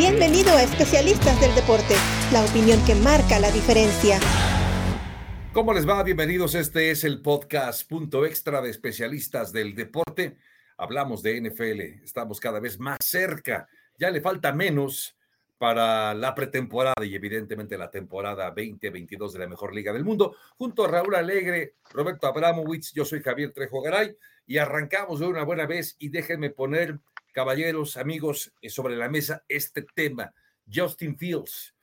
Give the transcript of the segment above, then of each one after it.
Bienvenido a Especialistas del Deporte, la opinión que marca la diferencia. ¿Cómo les va? Bienvenidos. Este es el podcast Punto Extra de Especialistas del Deporte. Hablamos de NFL. Estamos cada vez más cerca. Ya le falta menos para la pretemporada y evidentemente la temporada 2022 de la mejor liga del mundo. Junto a Raúl Alegre, Roberto Abramowitz, yo soy Javier Trejo Garay y arrancamos de una buena vez y déjenme poner, caballeros, amigos, eh, sobre la mesa este tema. Justin Fields,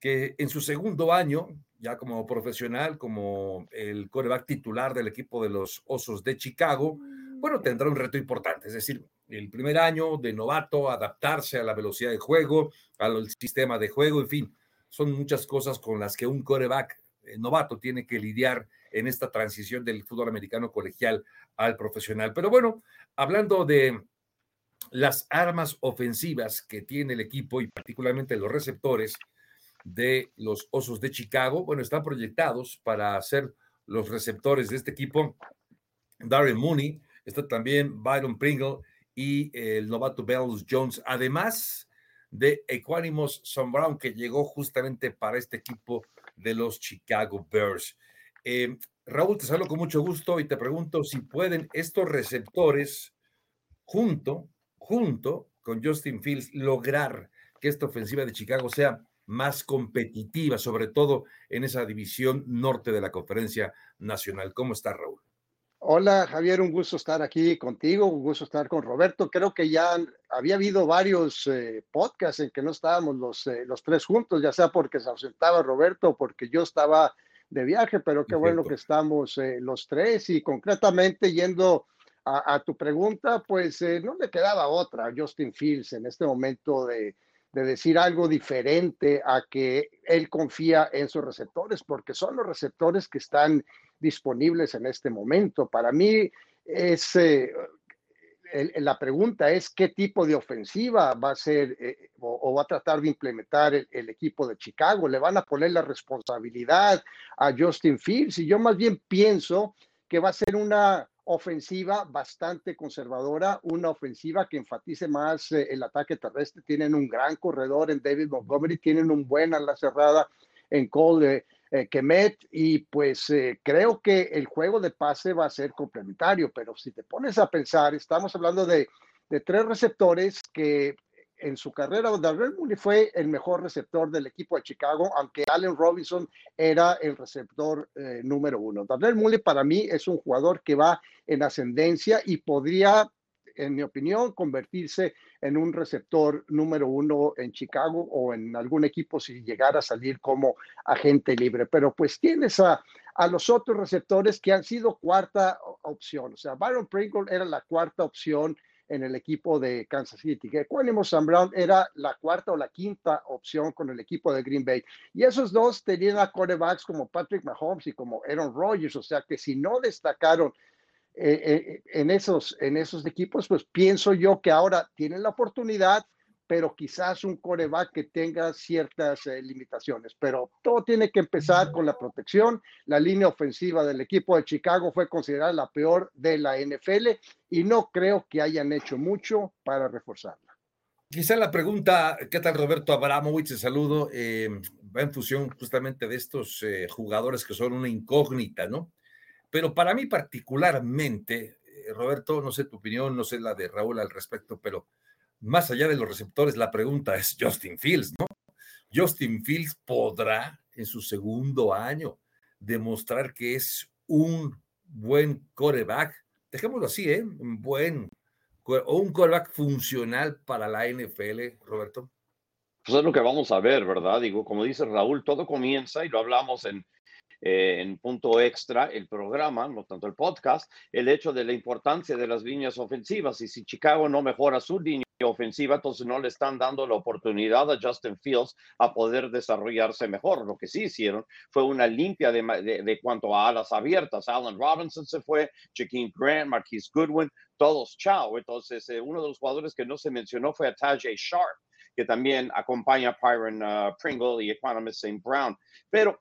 que en su segundo año, ya como profesional, como el coreback titular del equipo de los Osos de Chicago, bueno, tendrá un reto importante, es decir, el primer año de novato, adaptarse a la velocidad de juego, al sistema de juego, en fin, son muchas cosas con las que un coreback eh, novato tiene que lidiar en esta transición del fútbol americano colegial al profesional. Pero bueno, hablando de las armas ofensivas que tiene el equipo y particularmente los receptores de los Osos de Chicago, bueno, están proyectados para ser los receptores de este equipo. Darren Mooney, está también Byron Pringle y el novato Bells Jones, además de Equanimous Son Brown, que llegó justamente para este equipo de los Chicago Bears. Eh, Raúl, te saludo con mucho gusto y te pregunto si pueden estos receptores, junto, junto con Justin Fields, lograr que esta ofensiva de Chicago sea más competitiva, sobre todo en esa división norte de la conferencia nacional. ¿Cómo está Raúl? Hola Javier, un gusto estar aquí contigo, un gusto estar con Roberto. Creo que ya había habido varios eh, podcasts en que no estábamos los, eh, los tres juntos, ya sea porque se ausentaba Roberto o porque yo estaba de viaje, pero qué bueno que estamos eh, los tres y concretamente yendo a, tu pregunta, pues no le quedaba otra a Justin Fields en este momento de, de decir algo diferente a que él confía en sus receptores, porque son los receptores que están disponibles en este momento. Para mí es... Eh, la pregunta es qué tipo de ofensiva va a ser eh, o, va a tratar de implementar el, equipo de Chicago. Le van a poner la responsabilidad a Justin Fields y yo más bien pienso que va a ser una ofensiva bastante conservadora, una ofensiva que enfatice más eh, el ataque terrestre. Tienen un gran corredor en David Montgomery, tienen un buen ala cerrada en Cole eh, Kemet y pues eh, creo que el juego de pase va a ser complementario, pero si te pones a pensar, estamos hablando de, de tres receptores que en su carrera, Darrell Mooney fue el mejor receptor del equipo de Chicago, aunque Allen Robinson era el receptor eh, número uno. Darrell Mooney para mí es un jugador que va en ascendencia y podría en mi opinión, convertirse en un receptor número uno en Chicago o en algún equipo si llegara a salir como agente libre. Pero pues tienes a, a los otros receptores que han sido cuarta opción. O sea, Byron Pringle era la cuarta opción en el equipo de Kansas City. Que Sam Brown era la cuarta o la quinta opción con el equipo de Green Bay. Y esos dos tenían a quarterbacks como Patrick Mahomes y como Aaron Rodgers. O sea que si no destacaron eh, eh, en, esos, en esos equipos, pues pienso yo que ahora tienen la oportunidad, pero quizás un coreback que tenga ciertas eh, limitaciones. Pero todo tiene que empezar con la protección. La línea ofensiva del equipo de Chicago fue considerada la peor de la NFL y no creo que hayan hecho mucho para reforzarla. Quizá la pregunta, ¿qué tal Roberto Abramovich? Te saludo, va en función justamente de estos jugadores que son una incógnita, ¿no? Pero para mí particularmente, eh, Roberto, no sé tu opinión, no sé la de Raúl al respecto, pero más allá de los receptores, la pregunta es Justin Fields, ¿no? Justin Fields podrá en su segundo año demostrar que es un buen coreback, dejémoslo así, ¿eh? Un buen o un coreback funcional para la NFL, Roberto. Pues es lo que vamos a ver, ¿verdad? Digo, como dice Raúl, todo comienza y lo hablamos en, eh, en punto extra el programa, no tanto el podcast, el hecho de la importancia de las líneas ofensivas. Y si Chicago no mejora su línea ofensiva, entonces no le están dando la oportunidad a Justin Fields a poder desarrollarse mejor. Lo que sí hicieron fue una limpia de, cuanto a alas abiertas. Allen Robinson se fue, Jakeem Grant, Marquise Goodwin, todos chao. Entonces, eh, uno de los jugadores que no se mencionó fue a Tajay Sharp, que también acompaña a Pyron uh, Pringle y Equanimous St. Brown. Pero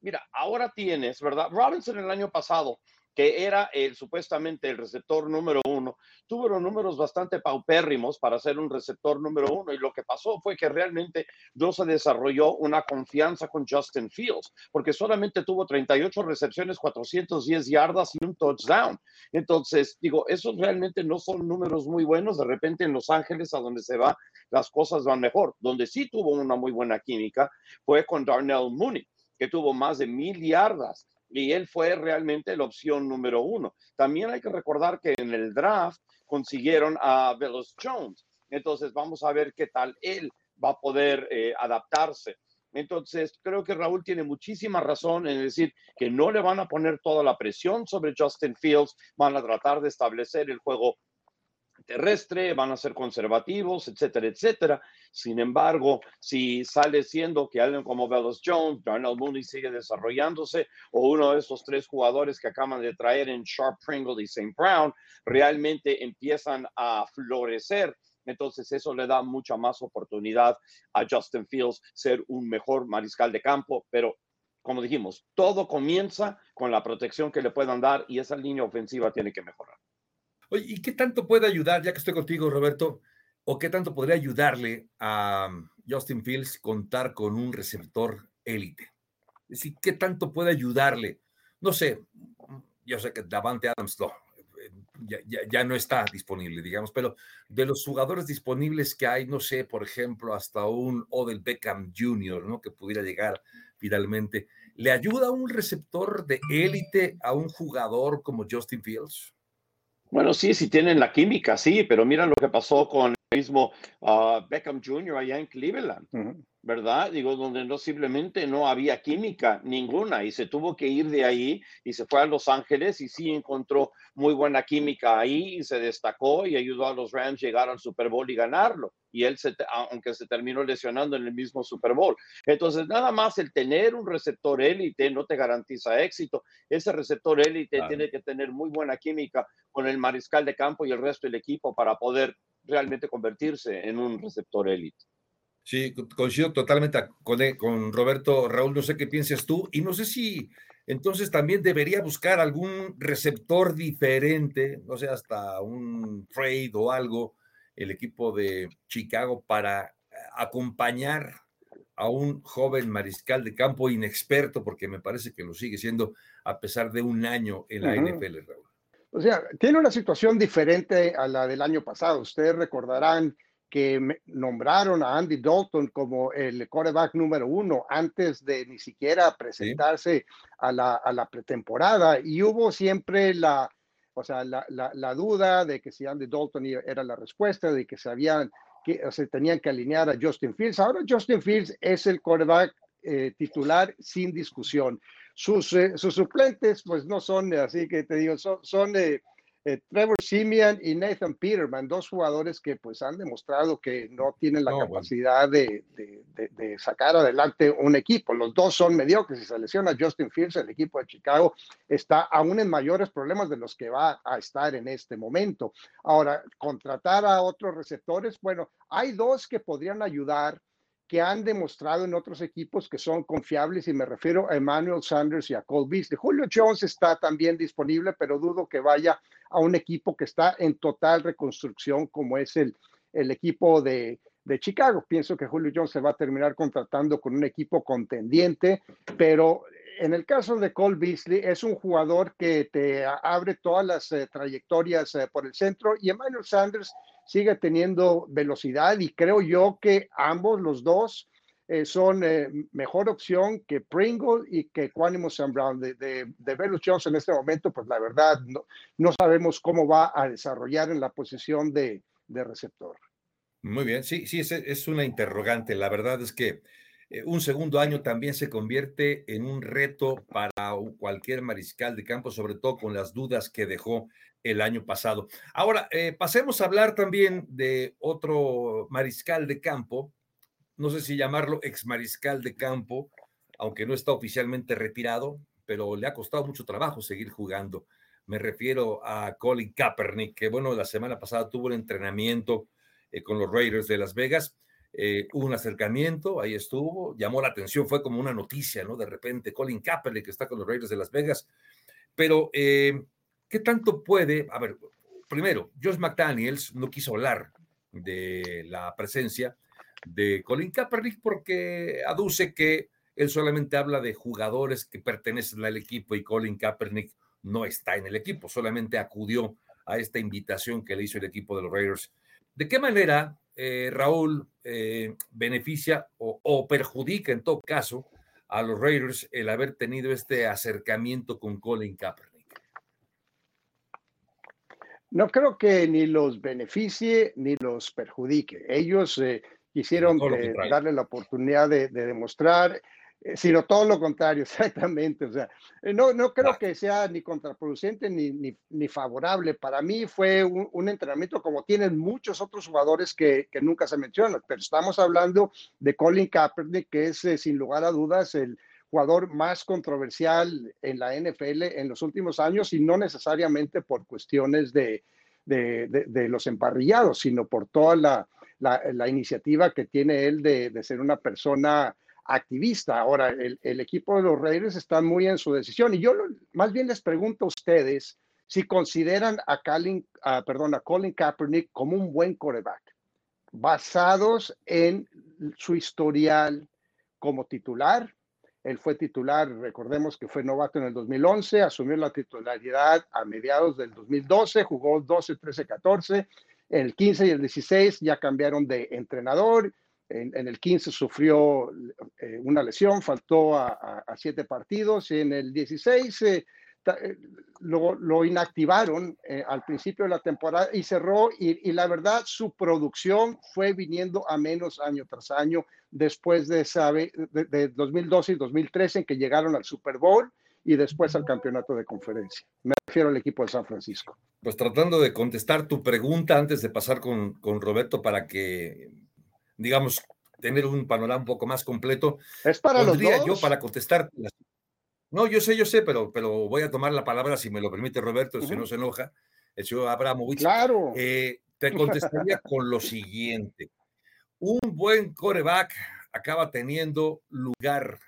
Mira, ahora tienes, ¿verdad? Robinson el año pasado que era el, supuestamente el receptor número uno, tuvo números bastante paupérrimos para ser un receptor número uno. Y lo que pasó fue que realmente no se desarrolló una confianza con Justin Fields, porque solamente tuvo 38 recepciones, 410 yardas y un touchdown. Entonces, digo, esos realmente no son números muy buenos. De repente en Los Ángeles, a donde se va, las cosas van mejor. Donde sí tuvo una muy buena química fue con Darnell Mooney, que tuvo más de mil yardas y él fue realmente la opción número uno. También hay que recordar que en el draft consiguieron a Velos Jones. Entonces vamos a ver qué tal él va a poder eh, adaptarse. Entonces, creo que Raúl tiene muchísima razón en decir que no le van a poner toda la presión sobre Justin Fields, van a tratar de establecer el juego terrestre, van a ser conservativos, etcétera, etcétera. Sin embargo, si sale siendo que alguien como Bellos Jones, Darnell Mooney sigue desarrollándose, o uno de esos tres jugadores que acaban de traer en Sharp Pringle y St. Brown, realmente empiezan a florecer, entonces eso le da mucha más oportunidad a Justin Fields ser un mejor mariscal de campo, pero como dijimos, todo comienza con la protección que le puedan dar y esa línea ofensiva tiene que mejorar. Oye, ¿y qué tanto puede ayudar, ya que estoy contigo, Roberto, o qué tanto podría ayudarle a um, Justin Fields contar con un receptor élite? Es decir, ¿qué tanto puede ayudarle? No sé, yo sé que Davante Adams no, ya, ya, no está disponible, digamos, pero de los jugadores disponibles que hay, no sé, por ejemplo, hasta un Odell Beckham Jr., ¿no? Que pudiera llegar finalmente. ¿Le ayuda un receptor de élite a un jugador como Justin Fields? Bueno, sí, sí tienen la química, sí, pero mira lo que pasó con mismo ah, Beckham Jr. allá en Cleveland. ¿verdad? Digo, donde no simplemente no había química ninguna y se tuvo que ir de ahí y se fue a Los Ángeles y sí encontró muy buena química ahí y se destacó y ayudó a los Rams llegar al Super Bowl y ganarlo. Y él, se, aunque se terminó lesionando en el mismo Super Bowl. Entonces, nada más el tener un receptor élite no te garantiza éxito. Ese receptor élite tiene que tener muy buena química con el mariscal de campo y el resto del equipo para poder realmente convertirse en un receptor élite. Sí, coincido totalmente con, eh, con Roberto. Raúl, no sé qué piensas tú. Y no sé si entonces también debería buscar algún receptor diferente, no sé, hasta un trade o algo, el equipo de Chicago para acompañar a un joven mariscal de campo inexperto, porque me parece que lo sigue siendo a pesar de un año en la NFL, Raúl. O sea, tiene una situación diferente a la del año pasado. Ustedes recordarán que nombraron a Andy Dalton como el quarterback número uno antes de ni siquiera presentarse a, la, a, la, pretemporada. Y hubo siempre la, o sea, la, la, duda de que si Andy Dalton era la respuesta, de que se, habían, que se tenían que alinear a Justin Fields. Ahora Justin Fields es el quarterback eh, titular sin discusión. Sus, eh, sus suplentes, pues no son, así que te digo, son... son eh, eh, Trevor Simeon y Nathan Peterman, dos jugadores que pues han demostrado que no tienen la capacidad de, de, sacar adelante un equipo. Los dos son mediocres. Si se lesiona Justin Fields, el equipo de Chicago está aún en mayores problemas de los que va a estar en este momento. Ahora, contratar a otros receptores, bueno, hay dos que podrían ayudar que han demostrado en otros equipos que son confiables y me refiero a Emmanuel Sanders y a Cole Beasley. Julio Jones está también disponible, pero dudo que vaya a un equipo que está en total reconstrucción como es el, el equipo de, de Chicago. Pienso que Julio Jones se va a terminar contratando con un equipo contendiente, pero en el caso de Cole Beasley es un jugador que te abre todas las eh, trayectorias eh, por el centro y Emmanuel Sanders sigue teniendo velocidad y creo yo que ambos, los dos, eh, son eh, mejor opción que Pringle y que Quanimo Sam Brown. De, de, de Jones en este momento, pues la verdad, no, no, sabemos cómo va a desarrollar en la posición de, de receptor. Muy bien, sí, sí, es, es, una interrogante. La verdad es que un segundo año también se convierte en un reto para cualquier mariscal de campo, sobre todo con las dudas que dejó el año pasado. Ahora, eh, pasemos a hablar también de otro mariscal de campo, no sé si llamarlo ex mariscal de campo, aunque no está oficialmente retirado, pero le ha costado mucho trabajo seguir jugando. Me refiero a Colin Kaepernick, que bueno, la semana pasada tuvo un entrenamiento eh, con los Raiders de Las Vegas. Eh, hubo un acercamiento, ahí estuvo, llamó la atención, fue como una noticia, ¿no? De repente, Colin Kaepernick, que está con los Raiders de Las Vegas, Pero, eh, ¿qué tanto puede? A ver, primero, Josh McDaniels no quiso hablar de la presencia de Colin Kaepernick porque aduce que él solamente habla de jugadores que pertenecen al equipo y Colin Kaepernick no está en el equipo, solamente acudió a esta invitación que le hizo el equipo de los Raiders. ¿De qué manera, eh, Raúl, eh, beneficia o, perjudica en todo caso a los Raiders el haber tenido este acercamiento con Colin Kaepernick? No creo que ni los beneficie ni los perjudique. Ellos eh, quisieron darle la oportunidad de, de demostrar sino todo lo contrario, exactamente. O sea, eh, no, no creo que sea ni contraproducente ni, ni, ni favorable. Para mí fue un, entrenamiento como tienen muchos otros jugadores que, que, nunca se mencionan, pero estamos hablando de Colin Kaepernick, que es eh, sin lugar a dudas el jugador más controversial en la NFL en los últimos años y no necesariamente por cuestiones de, de, de, los emparrillados, sino por toda la, la, la iniciativa que tiene él de, ser una persona activista. Ahora, el, equipo de los Raiders está muy en su decisión. Y yo más bien les pregunto a ustedes si consideran a, Colin, perdón, a Colin Kaepernick como un buen coreback, basados en su historial como titular. Él fue titular, recordemos que fue novato en el 2011, asumió la titularidad a mediados del 2012, jugó 12, 13, 14. En el 15 y el 16 ya cambiaron de entrenador en, el 15 sufrió eh, una lesión, faltó a, siete partidos. En el 16 eh, eh, lo, inactivaron al principio de la temporada y cerró. Y, la verdad, su producción fue viniendo a menos año tras año después de, de, de 2012 y 2013 en que llegaron al Super Bowl y después al campeonato de conferencia. Me refiero al equipo de San Francisco. Pues tratando de contestar tu pregunta antes de pasar con, con Roberto para que digamos, tener un panorama un poco más completo. Es para los dos. yo para contestar. No, yo sé, yo sé, pero, pero voy a tomar la palabra si me lo permite Roberto, si no se enoja, el señor Abramovich. Claro. Eh, te contestaría con lo siguiente. Un buen coreback acaba teniendo lugar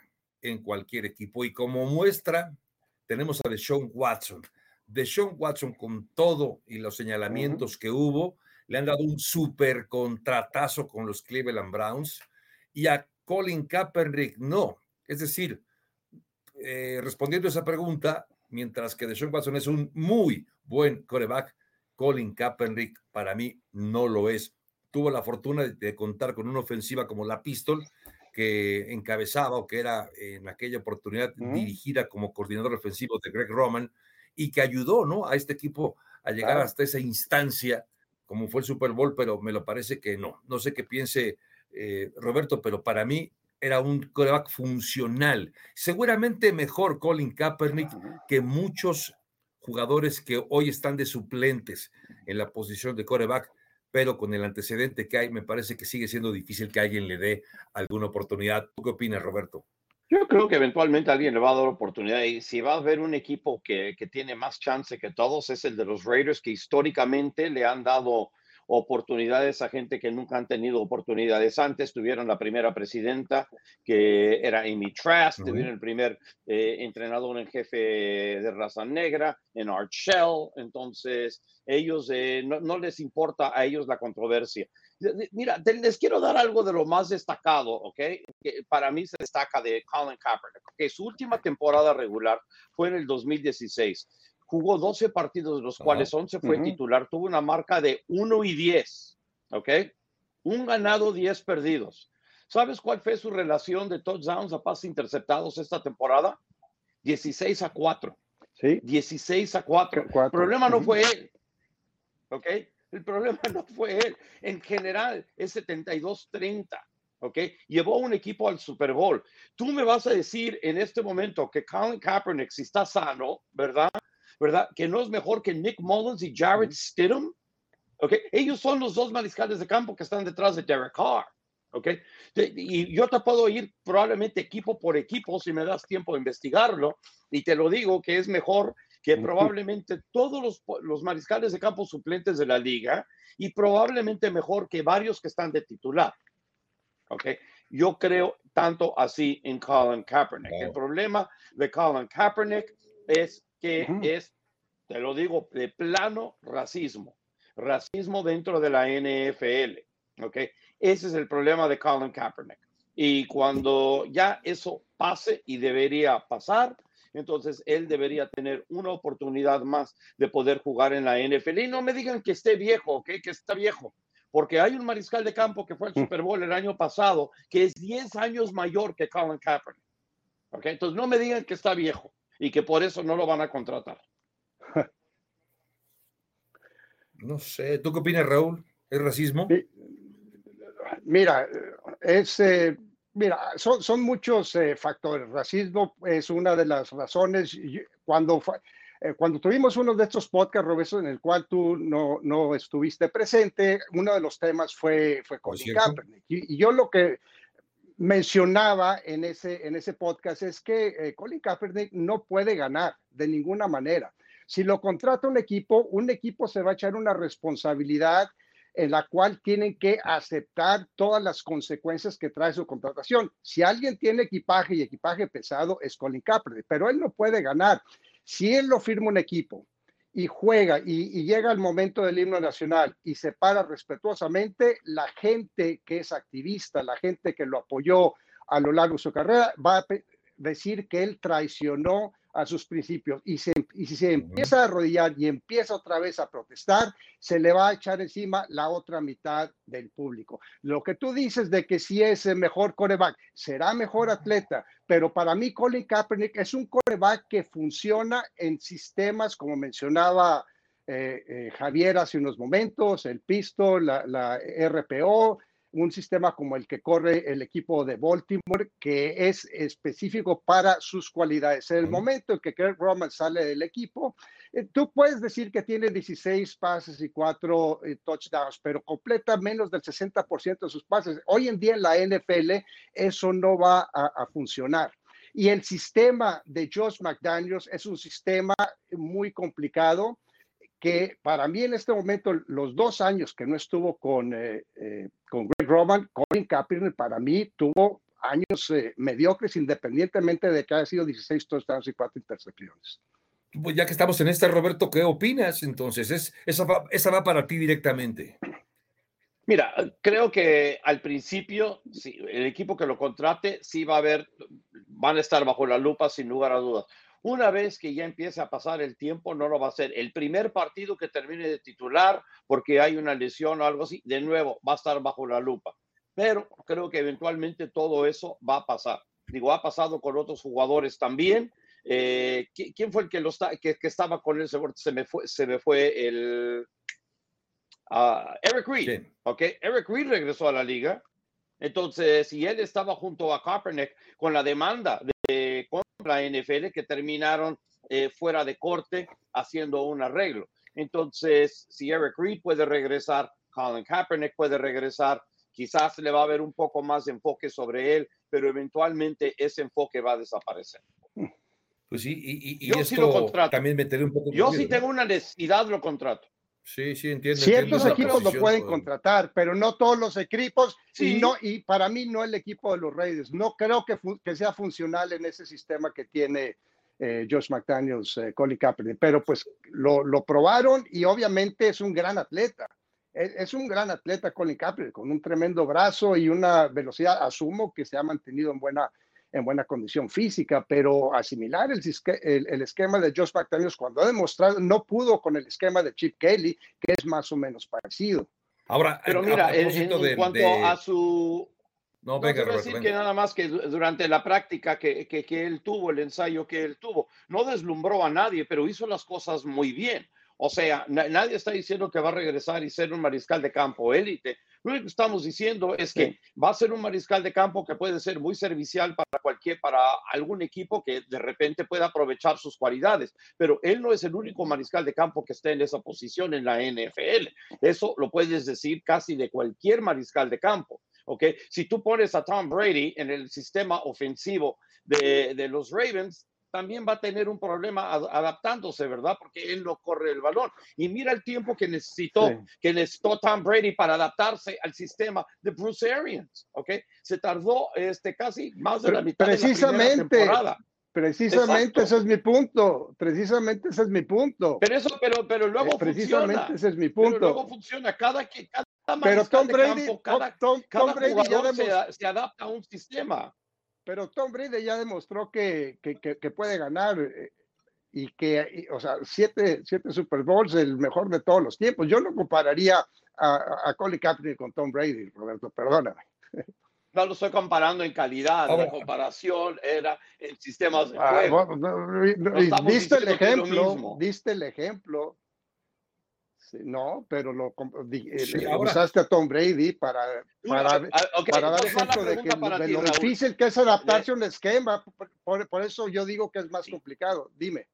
en cualquier equipo y como muestra tenemos a Deshaun Watson. Deshaun Watson con todo y los señalamientos que hubo, le han dado un super contratazo con los Cleveland Browns y a Colin Kaepernick no. Es decir, eh, respondiendo a esa pregunta, mientras que Deshaun Watson es un muy buen coreback, Colin Kaepernick para mí no lo es. Tuvo la fortuna de, contar con una ofensiva como la Pistol, que encabezaba o que era en aquella oportunidad dirigida como coordinador ofensivo de Greg Roman y que ayudó ¿no? a este equipo a llegar hasta esa instancia como fue el Super Bowl, pero me lo parece que no. No sé qué piense eh, Roberto, pero para mí era un coreback funcional. Seguramente mejor Colin Kaepernick que muchos jugadores que hoy están de suplentes en la posición de coreback, pero con el antecedente que hay, me parece que sigue siendo difícil que alguien le dé alguna oportunidad. ¿Tú qué opinas, Roberto? Yo creo que eventualmente alguien le va a dar oportunidad y si va a haber un equipo que, que, tiene más chance que todos es el de los Raiders que históricamente le han dado oportunidades a gente que nunca han tenido oportunidades antes. Tuvieron la primera presidenta que era Amy Trask, tuvieron el primer eh, entrenador en jefe de raza negra en Art Shell. Entonces, ellos eh, no, no les importa a ellos la controversia. Mira, les quiero dar algo de lo más destacado, ¿ok? Que para mí se destaca de Colin Kaepernick, que su última temporada regular fue en el 2016. Jugó 12 partidos, de los cuales 11 fue titular. Tuvo una marca de 1 y 10, ¿ok? Un ganado, 10 perdidos. ¿Sabes cuál fue su relación de touchdowns a pases interceptados esta temporada? 16 a 4. ¿Sí? 16 a 4. El problema no fue él, ¿ok? El problema no fue él. En general, es 72-30. ¿ok? Llevó un equipo al Super Bowl. Tú me vas a decir en este momento que Colin Kaepernick, si está sano, ¿verdad? ¿Verdad? Que no es mejor que Nick Mullins y Jared Stidham, ¿ok? Ellos son los dos mariscales de campo que están detrás de Derek Carr, ¿ok? Y yo te puedo ir probablemente equipo por equipo si me das tiempo de investigarlo y te lo digo que es mejor que probablemente todos los, los, mariscales de campo suplentes de la liga y probablemente mejor que varios que están de titular. ¿Ok? Yo creo tanto así en Colin Kaepernick. El problema de Colin Kaepernick es que es, te lo digo, de plano racismo. Racismo dentro de la NFL. ¿Ok? Ese es el problema de Colin Kaepernick. Y cuando ya eso pase y debería pasar, entonces él debería tener una oportunidad más de poder jugar en la NFL. Y no me digan que esté viejo, ¿ok? Que está viejo. Porque hay un mariscal de campo que fue al mm. Super Bowl el año pasado que es 10 años mayor que Colin Kaepernick. ¿Ok? Entonces no me digan que está viejo y que por eso no lo van a contratar. No sé, ¿tú qué opinas, Raúl? ¿Es racismo? Mira, es, eh, mira, son, son muchos eh, factores. Racismo es una de las razones. Cuando, eh, cuando tuvimos uno de estos podcasts, Roberto, en el cual tú no, no estuviste presente, uno de los temas fue, fue Colin Kaepernick. Y, yo lo que mencionaba en ese, en ese podcast es que Colin Kaepernick no puede ganar de ninguna manera. Si lo contrata un equipo, un equipo se va a echar una responsabilidad en la cual tienen que aceptar todas las consecuencias que trae su contratación. Si alguien tiene equipaje y equipaje pesado, es Colin Kaepernick, pero él no puede ganar. Si él lo firma un equipo y juega y, llega el momento del himno nacional y se para respetuosamente, la gente que es activista, la gente que lo apoyó a lo largo de su carrera, va a decir que él traicionó a sus principios. Y, si se empieza a arrodillar y empieza otra vez a protestar, se le va a echar encima la otra mitad del público. Lo que tú dices de que si es el mejor coreback, será mejor atleta, pero para mí Colin Kaepernick es un coreback que funciona en sistemas como mencionaba eh, eh, Javier hace unos momentos, el pisto, la, la RPO, un sistema como el que corre el equipo de Baltimore, que es específico para sus cualidades. En el momento en que Kirk Roman sale del equipo, eh, tú puedes decir que tiene 16 pases y 4 eh, touchdowns, pero completa menos del 60% de sus pases. Hoy en día en la NFL eso no va a funcionar. Y el sistema de Josh McDaniels es un sistema muy complicado que para mí en este momento, los dos años que no estuvo con, eh, eh, con Greg Roman, Colin Kaepernick para mí tuvo años eh, mediocres independientemente de que haya sido 16 touchdowns y 4 intercepciones. Pues ya que estamos en esta, Roberto, ¿qué opinas entonces? Es, esa, va, esa va para ti directamente. Mira, creo que al principio, sí, el equipo que lo contrate, sí va a haber, van a estar bajo la lupa sin lugar a dudas. Una vez que ya empiece a pasar el tiempo, no lo va a hacer. El primer partido que termine de titular porque hay una lesión o algo así, de nuevo, va a estar bajo la lupa. Pero creo que eventualmente todo eso va a pasar. Digo, ha pasado con otros jugadores también. Eh, ¿Quién fue el que, lo está, que, estaba con él? Se me fue, se me fue el... Ah, Eric Reed, ¿ok? Eric Reed regresó a la liga. Entonces, si él estaba junto a Kaepernick con la demanda de, la NFL que terminaron eh, fuera de corte haciendo un arreglo. Entonces, si Eric Reed puede regresar, Colin Kaepernick puede regresar, quizás le va a haber un poco más de enfoque sobre él, pero eventualmente ese enfoque va a desaparecer. Pues sí, y, yo sí lo contrato. también meteré un poco. Yo sí tengo una necesidad, lo contrato. Sí, sí, entiendo. Ciertos equipos lo pueden contratar, pero no todos los equipos. Y, no, y para mí no el equipo de los Raiders. No creo que, que sea funcional en ese sistema que tiene eh, Josh McDaniels, eh, Colin Kaepernick. Pero pues lo, lo, probaron y obviamente es un gran atleta. Es, es, un gran atleta Colin Kaepernick, con un tremendo brazo y una velocidad. Asumo que se ha mantenido en buena en buena condición física, pero asimilar el, el, esquema de Josh McDaniels cuando ha demostrado no pudo con el esquema de Chip Kelly, que es más o menos parecido. Ahora, pero mira, en, cuanto a su no, venga, no decir que nada más que durante la práctica que, que, que, él tuvo, el ensayo que él tuvo, no deslumbró a nadie, pero hizo las cosas muy bien. O sea, nadie está diciendo que va a regresar y ser un mariscal de campo élite. Lo que estamos diciendo es que va a ser un mariscal de campo que puede ser muy servicial para cualquier, para algún equipo que de repente pueda aprovechar sus cualidades. Pero él no es el único mariscal de campo que esté en esa posición en la NFL. Eso lo puedes decir casi de cualquier mariscal de campo. ¿ok? Si tú pones a Tom Brady en el sistema ofensivo de, de los Ravens, también va a tener un problema adaptándose, ¿verdad? Porque él no corre el balón. Y mira el tiempo que necesitó, que necesitó Tom Brady para adaptarse al sistema de Bruce Arians, ¿ok? Se tardó este, casi más de la mitad precisamente, de la temporada. Precisamente ese es mi punto. Precisamente ese es mi punto. Pero eso, pero, pero luego Eh, Precisamente funciona. ese es mi Pero punto. luego funciona. Cada, que- cada Pero Tom Brady, campo, cada, Tom, Tom cada Brady ya se, se adapta a un sistema. Pero Tom Brady ya demostró que, que, que- que puede ganar eh, y que, y, o sea, siete, siete Super Bowls, el mejor de todos los tiempos. Yo no compararía a, a, Colin Kaepernick con Tom Brady, Roberto, perdóname. No lo estoy comparando en calidad. La comparación era en sistemas de Ah, juego. bueno, no, no, no, diste el ejemplo, diste el ejemplo. No, pero lo eh, Sí, ahora- usaste a Tom Brady para, para, ah, ok, para dar ejemplo de, que, de ti, lo Raúl. difícil que es adaptarse a un esquema. Por, por- eso yo digo que es más Sí. complicado. Dime.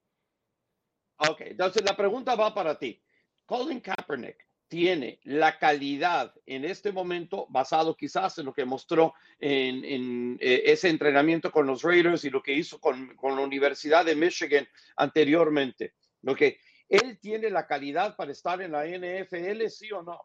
Ok, entonces la pregunta va para ti. Colin Kaepernick tiene la calidad en este momento, basado quizás en lo que mostró en, en, eh, ese entrenamiento con los Raiders y lo que hizo con, con la Universidad de Michigan anteriormente. Ok, ¿Él tiene la calidad para estar en la NFL, sí o no?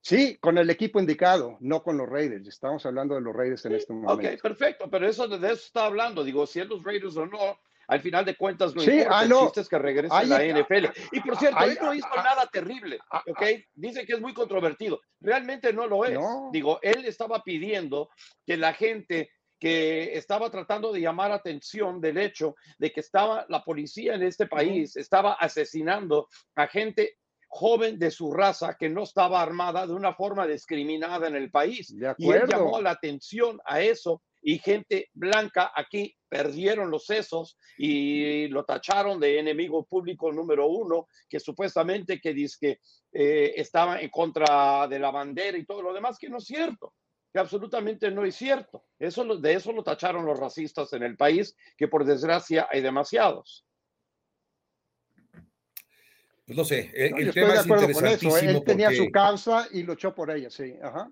Sí, con el equipo indicado, no con los Raiders. Estamos hablando de los Raiders en este momento. Ok, perfecto, pero eso de eso está hablando. Digo, si es los Raiders o no, al final de cuentas no Sí, importa. ah, El chiste es que regrese a la NFL. Y por cierto, hay- él no hizo ah, nada terrible, ah, ¿ok? Dice que es muy controvertido. Realmente no lo es. No. Digo, él estaba pidiendo que la gente que estaba tratando de llamar atención del hecho de que estaba la policía en este país, estaba asesinando a gente joven de su raza que no estaba armada de una forma discriminada en el país. De Y él llamó la atención a eso y gente blanca aquí perdieron los sesos y lo tacharon de enemigo público número uno, que supuestamente que dice que eh, estaba en contra de la bandera y todo lo demás, que no es cierto, que absolutamente no es cierto. Eso, lo- de eso lo tacharon los racistas en el país, que por desgracia hay demasiados. Pues no sé, eh, No, el yo estoy tema es con eso. interesantísimo Él tenía su causa y luchó por ella, sí. Ajá.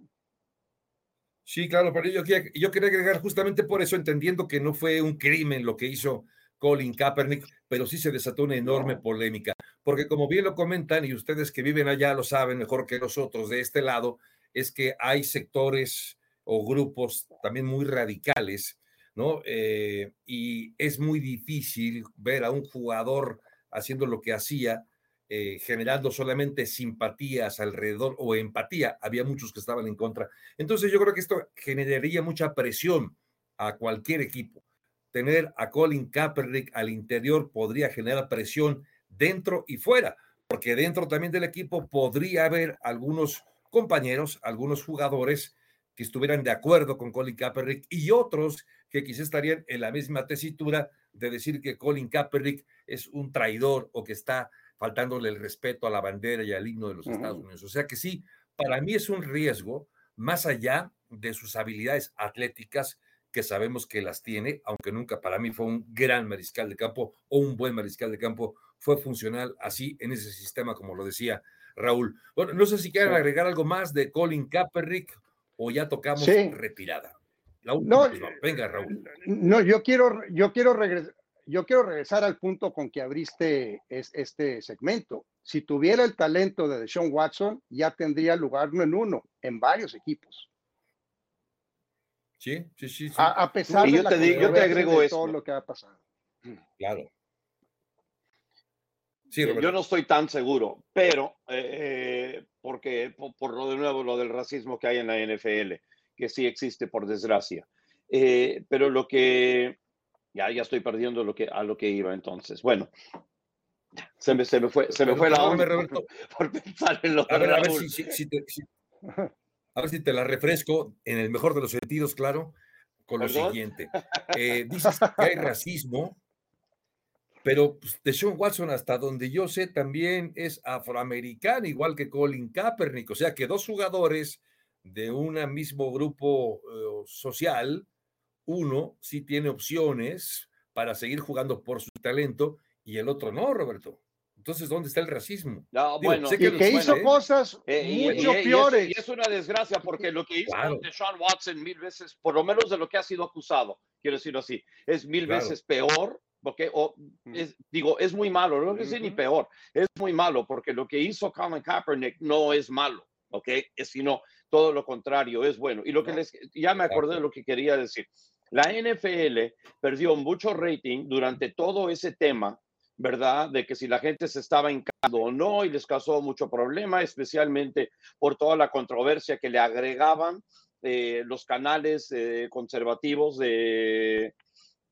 Sí, claro, pero yo quería, yo quería agregar justamente por eso, entendiendo que no fue un crimen lo que hizo Colin Kaepernick, pero sí se desató una enorme No. polémica, porque como bien lo comentan, y ustedes que viven allá lo saben mejor que nosotros de este lado, es que hay sectores o grupos también muy radicales, ¿no? Eh, y es muy difícil ver a un jugador haciendo lo que hacía, eh, generando solamente simpatías alrededor o empatía. Había muchos que estaban en contra. Entonces yo creo que esto generaría mucha presión a cualquier equipo. Tener a Colin Kaepernick al interior podría generar presión dentro y fuera, porque dentro también del equipo podría haber algunos compañeros, algunos jugadores que estuvieran de acuerdo con Colin Kaepernick y otros que quizás estarían en la misma tesitura de decir que Colin Kaepernick es un traidor o que está faltándole el respeto a la bandera y al himno de los. Estados Unidos. O sea que sí, para mí es un riesgo más allá de sus habilidades atléticas que sabemos que las tiene, aunque nunca para mí fue un gran mariscal de campo o un buen mariscal de campo, fue funcional así en ese sistema, como lo decía Raúl. Bueno, no sé si quieren agregar algo más de Colin Kaepernick o ya tocamos Sí. retirada. La última, No, pues, venga, Raúl. No, yo quiero, yo quiero regresar. Yo quiero regresar al punto con que abriste es- este segmento. Si tuviera el talento de Deshaun Watson, ya tendría lugar no en uno, en varios equipos. Sí, sí, sí, sí, A, a pesar Y de yo la te digo- yo te agrego de esto. todo lo que ha pasado. claro. Sí, Eh. Yo no estoy tan seguro, pero eh, porque por, por lo de nuevo lo del racismo que hay en la NFL, que sí existe por desgracia. Eh, pero lo que ya ya estoy perdiendo lo que a lo que iba entonces. Bueno, se me, se me fue se me fue la onda Roberto. por pensar en lo A ver, a ver si, si- si te, si- a ver si te la refresco en el mejor de los sentidos, claro, con lo ¿Perdón? siguiente. Eh, dices que hay racismo, pero pues, Deshaun Watson, hasta donde yo sé, también es afroamericano, igual que Colin Kaepernick. O sea que dos jugadores de un mismo grupo eh, social, uno sí tiene opciones para seguir jugando por su talento y el otro no, Roberto. Entonces, ¿dónde está el racismo? No, Digo, bueno, sé Y que lo- hizo ¿eh? cosas Eh, y- mucho y- y es- peores. Y es, una desgracia porque lo que hizo Claro. Deshaun Watson mil veces, por lo menos de lo que ha sido acusado, quiero decirlo así, es mil Claro. veces peor. Porque, o, es, digo, es muy malo, no es ni peor, es muy malo porque lo que hizo Colin Kaepernick no es malo, ¿ok? Es sino todo lo contrario, es bueno. Y lo que les, ya me acordé de lo que quería decir. La NFL perdió mucho rating durante todo ese tema, ¿verdad? De que si la gente se estaba hincando o no y les causó mucho problema, especialmente por toda la controversia que le agregaban eh, los canales eh, conservativos de,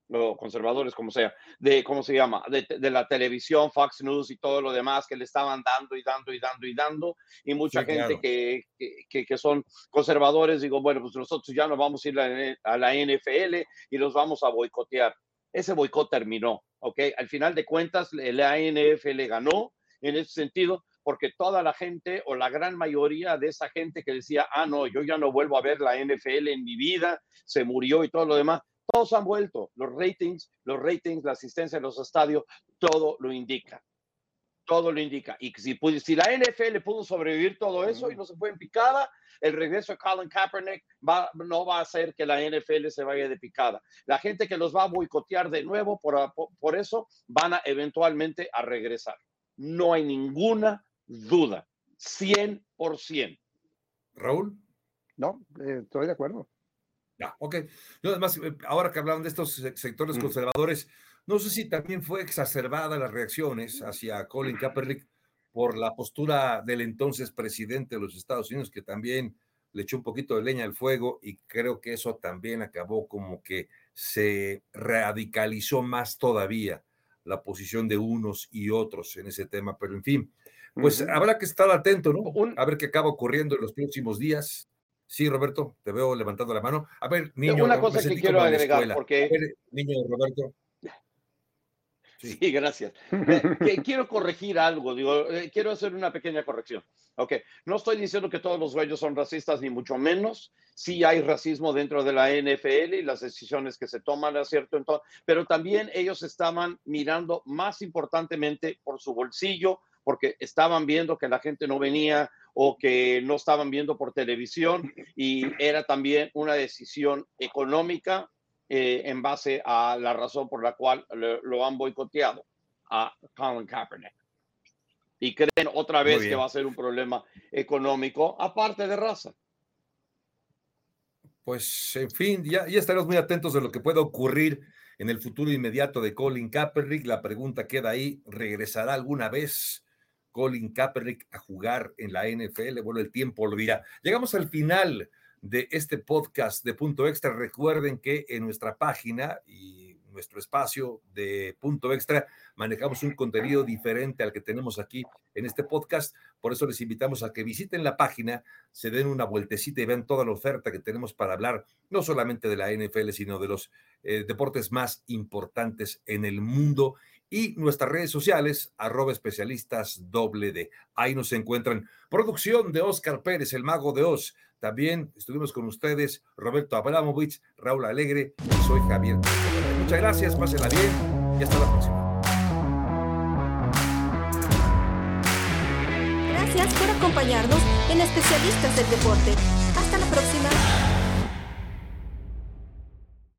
los conservadores, como sea, de, ¿cómo se llama? De, la televisión, Fox News y todo lo demás que le estaban dando y dando y dando y dando. Y mucha gente que, que, que, son conservadores, digo, bueno, pues nosotros ya no vamos a ir a, la NFL y los vamos a boicotear. Ese boicot terminó, ¿ok? Al final de cuentas, la NFL ganó en ese sentido, porque toda la gente o la gran mayoría de esa gente que decía, ah, no, yo ya no vuelvo a ver la NFL en mi vida, se murió y todo lo demás, todos han vuelto. Los ratings, los ratings, la asistencia en los estadios, todo lo indica. Todo lo indica. Y si, si la NFL pudo sobrevivir todo eso y no se fue en picada, el regreso de Colin Kaepernick va, no va a hacer que la NFL se vaya de picada. La gente que los va a boicotear de nuevo, por, por eso van a eventualmente a regresar. No hay ninguna duda. 100%. Raúl. No, eh, estoy de acuerdo. Ya, ok. Yo además, eh, ahora que hablaban de estos sectores mm. conservadores, no sé si también fue exacerbada las reacciones hacia Colin Kaepernick por la postura del entonces presidente de los Estados Unidos, que también le echó un poquito de leña al fuego y creo que eso también acabó como que se radicalizó más todavía la posición de unos y otros en ese tema. Pero en fin, pues habrá que estar atento, ¿no? A ver qué acaba ocurriendo en los próximos días. Sí, Roberto, te veo levantando la mano. A ver, niño. Una cosa que quiero agregar, porque. niño Roberto. Sí, gracias. quiero corregir algo, digo, eh, quiero hacer una pequeña corrección. Ok, no estoy diciendo que todos los güeyos son racistas, ni mucho menos. Sí hay racismo dentro de la NFL y las decisiones que se toman, ¿es cierto? Entonces, pero también ellos estaban mirando más importantemente por su bolsillo, porque estaban viendo que la gente no venía o que no estaban viendo por televisión y era también una decisión económica eh, en base a la razón por la cual lo, han boicoteado a Colin Kaepernick. Y creen otra vez que va a ser un problema económico aparte de raza. Pues, en fin, ya, ya estaremos muy atentos de lo que pueda ocurrir en el futuro inmediato de Colin Kaepernick. La pregunta queda ahí, ¿regresará alguna vez? Colin Kaepernick a jugar en la NFL. Bueno, el tiempo lo. Llegamos al final de este podcast de Punto Extra. Recuerden que en nuestra página y nuestro espacio de Punto Extra manejamos un contenido diferente al que tenemos aquí en este podcast. Por eso les invitamos a que visiten la página, se den una vueltecita y vean toda la oferta que tenemos para hablar, no solamente de la NFL, sino de los eh, deportes más importantes en el mundo y nuestras redes sociales, arroba especialistas doble. Ahí nos encuentran. Producción de Oscar Pérez, el mago de Oz. También estuvimos con ustedes Roberto Abramovich, Raúl Alegre y soy Javier. Muchas gracias, pásenla bien y hasta la próxima. Gracias por acompañarnos en Especialistas del Deporte.